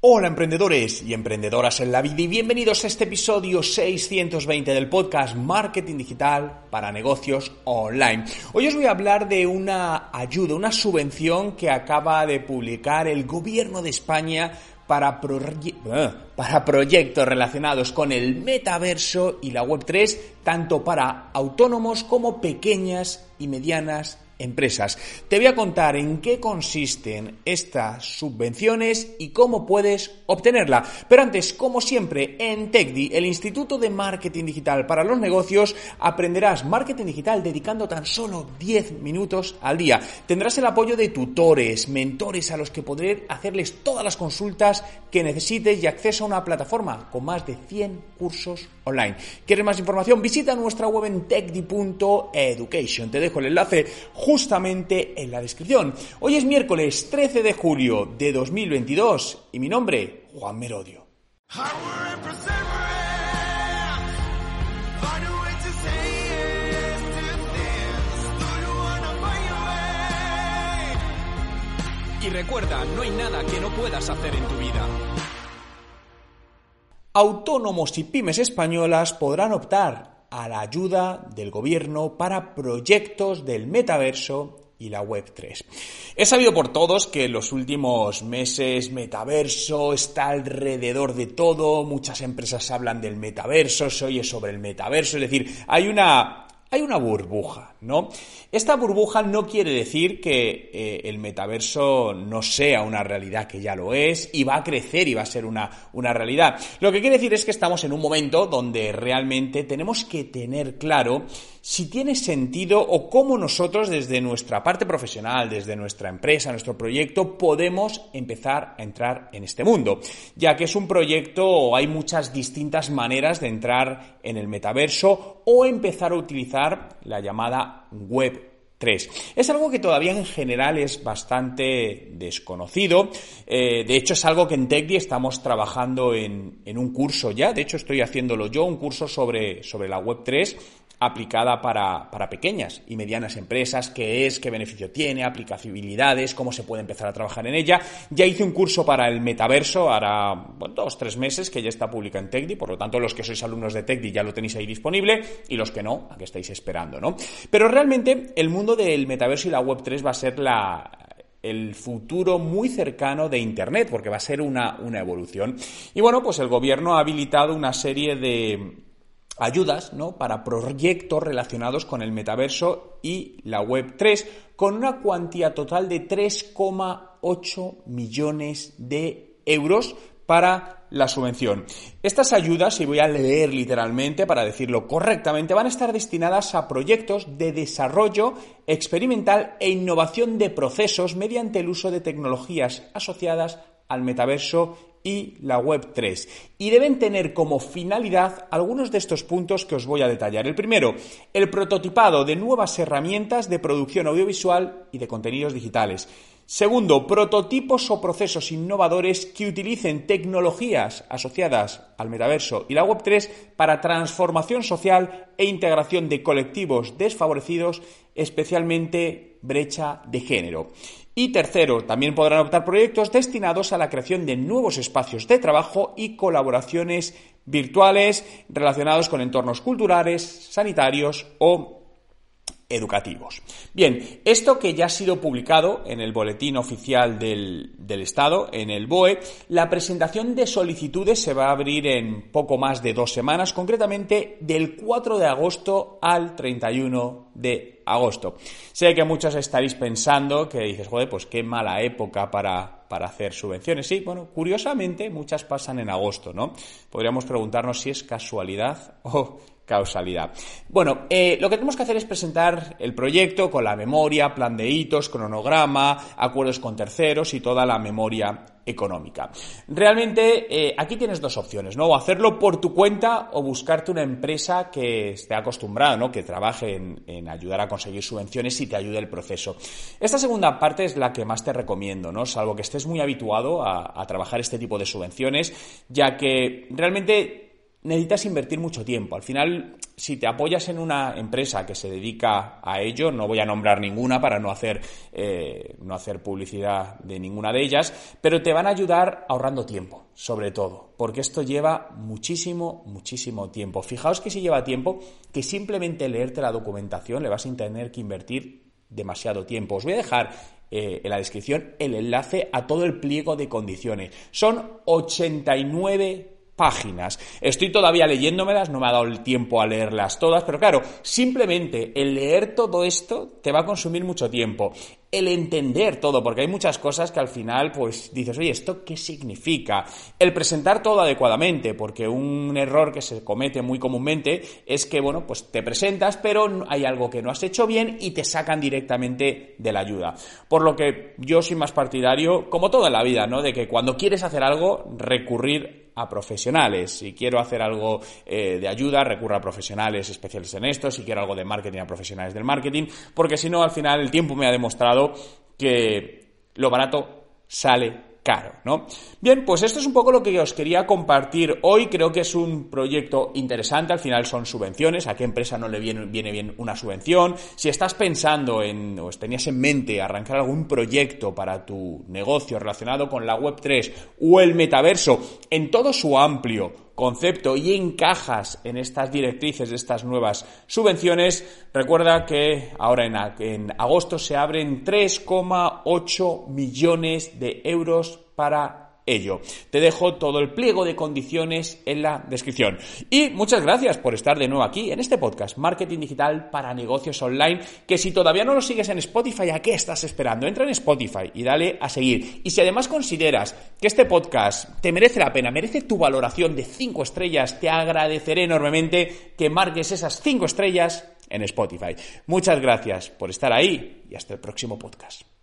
Hola emprendedores y emprendedoras en la vida y bienvenidos a este episodio 620 del podcast Marketing Digital para Negocios Online. Hoy os voy a hablar de una ayuda, una subvención que acaba de publicar el gobierno de España para, eh, para proyectos relacionados con el metaverso y la Web3, tanto para autónomos como pequeñas y medianas empresas. Te voy a contar en qué consisten estas subvenciones y cómo puedes obtenerla. Pero antes, como siempre, en TechDi, el Instituto de Marketing Digital para los Negocios, aprenderás marketing digital dedicando tan solo 10 minutos al día. Tendrás el apoyo de tutores, mentores a los que podré hacerles todas las consultas que necesites y acceso a una plataforma con más de 100 cursos online. ¿Quieres más información? Visita nuestra web en techdi.education. Te dejo el enlace justamente en la descripción. Hoy es miércoles 13 de julio de 2022 y mi nombre, Juan Merodio. Y recuerda, no hay nada que no puedas hacer en tu vida. Autónomos y pymes españolas podrán optar a la ayuda del gobierno para proyectos del metaverso y la Web 3. He sabido por todos que en los últimos meses metaverso está alrededor de todo, muchas empresas hablan del metaverso, se oye sobre el metaverso, es decir, hay una hay una burbuja, ¿no? Esta burbuja no quiere decir que eh, el metaverso no sea una realidad que ya lo es y va a crecer y va a ser una, una realidad. Lo que quiere decir es que estamos en un momento donde realmente tenemos que tener claro si tiene sentido o cómo nosotros desde nuestra parte profesional, desde nuestra empresa, nuestro proyecto, podemos empezar a entrar en este mundo. Ya que es un proyecto, hay muchas distintas maneras de entrar en el metaverso o empezar a utilizar la llamada web 3. Es algo que todavía en general es bastante desconocido. Eh, de hecho, es algo que en TechDi estamos trabajando en, en, un curso ya. De hecho, estoy haciéndolo yo, un curso sobre, sobre la Web 3 aplicada para, para, pequeñas y medianas empresas, qué es, qué beneficio tiene, aplicabilidades, cómo se puede empezar a trabajar en ella. Ya hice un curso para el metaverso, ahora bueno, dos, tres meses, que ya está publicado en TechDi, por lo tanto los que sois alumnos de TechDi ya lo tenéis ahí disponible y los que no, a que estáis esperando, ¿no? Pero realmente el mundo del metaverso y la Web3 va a ser la, el futuro muy cercano de Internet, porque va a ser una, una evolución. Y bueno, pues el gobierno ha habilitado una serie de ayudas ¿no? para proyectos relacionados con el metaverso y la web 3 con una cuantía total de 3,8 millones de euros para la subvención. Estas ayudas, y voy a leer literalmente para decirlo correctamente, van a estar destinadas a proyectos de desarrollo experimental e innovación de procesos mediante el uso de tecnologías asociadas al metaverso y la Web 3. Y deben tener como finalidad algunos de estos puntos que os voy a detallar. El primero, el prototipado de nuevas herramientas de producción audiovisual y de contenidos digitales. Segundo, prototipos o procesos innovadores que utilicen tecnologías asociadas al metaverso y la Web3 para transformación social e integración de colectivos desfavorecidos, especialmente brecha de género. Y tercero, también podrán optar proyectos destinados a la creación de nuevos espacios de trabajo y colaboraciones virtuales relacionados con entornos culturales, sanitarios o educativos. Bien, esto que ya ha sido publicado en el Boletín Oficial del, del, Estado, en el BOE, la presentación de solicitudes se va a abrir en poco más de dos semanas, concretamente del 4 de agosto al 31 de agosto. Sé que muchos estaréis pensando que dices, joder, pues qué mala época para, para hacer subvenciones. Sí, bueno, curiosamente muchas pasan en agosto, ¿no? Podríamos preguntarnos si es casualidad o causalidad. Bueno, eh, lo que tenemos que hacer es presentar el proyecto con la memoria, plan de hitos, cronograma, acuerdos con terceros y toda la memoria económica. Realmente eh, aquí tienes dos opciones, ¿no? O hacerlo por tu cuenta o buscarte una empresa que esté acostumbrada, ¿no? Que trabaje en, ayudar a conseguir subvenciones y te ayude el proceso. Esta segunda parte es la que más te recomiendo, ¿no? Salvo que estés muy habituado a trabajar este tipo de subvenciones, ya que realmente necesitas invertir mucho tiempo. Al final, si te apoyas en una empresa que se dedica a ello, no voy a nombrar ninguna para no hacer, eh, no hacer publicidad de ninguna de ellas, pero te van a ayudar ahorrando tiempo, sobre todo, porque esto lleva muchísimo, muchísimo tiempo. Fijaos que si lleva tiempo, que simplemente leerte la documentación le vas a tener que invertir demasiado tiempo. Os voy a dejar eh, en la descripción el enlace a todo el pliego de condiciones. Son 89 páginas. Estoy todavía leyéndomelas, no me ha dado el tiempo a leerlas todas, pero claro, simplemente el leer todo esto te va a consumir mucho tiempo el entender todo, porque hay muchas cosas que al final, pues dices, oye, ¿esto qué significa? El presentar todo adecuadamente, porque un error que se comete muy comúnmente es que, bueno, pues te presentas, pero hay algo que no has hecho bien y te sacan directamente de la ayuda. Por lo que yo soy más partidario, como toda la vida, ¿no? De que cuando quieres hacer algo, recurrir a profesionales. Si quiero hacer algo eh, de ayuda, recurro a profesionales especialistas en esto. Si quiero algo de marketing, a profesionales del marketing. Porque si no, al final el tiempo me ha demostrado que lo barato sale caro, ¿no? Bien, pues esto es un poco lo que os quería compartir hoy. Creo que es un proyecto interesante. Al final son subvenciones. ¿A qué empresa no le viene, viene bien una subvención? Si estás pensando en, o tenías en mente arrancar algún proyecto para tu negocio relacionado con la Web3 o el metaverso en todo su amplio concepto y encajas en estas directrices de estas nuevas subvenciones, recuerda que ahora en, agosto se abren 3,8 millones de euros para ello. Te dejo todo el pliego de condiciones en la descripción. Y muchas gracias por estar de nuevo aquí en este podcast, Marketing Digital para Negocios Online, que si todavía no lo sigues en Spotify, ¿a qué estás esperando? Entra en Spotify y dale a seguir. Y si además consideras que este podcast te merece la pena, merece tu valoración de 5 estrellas, te agradeceré enormemente que marques esas 5 estrellas en Spotify. Muchas gracias por estar ahí y hasta el próximo podcast.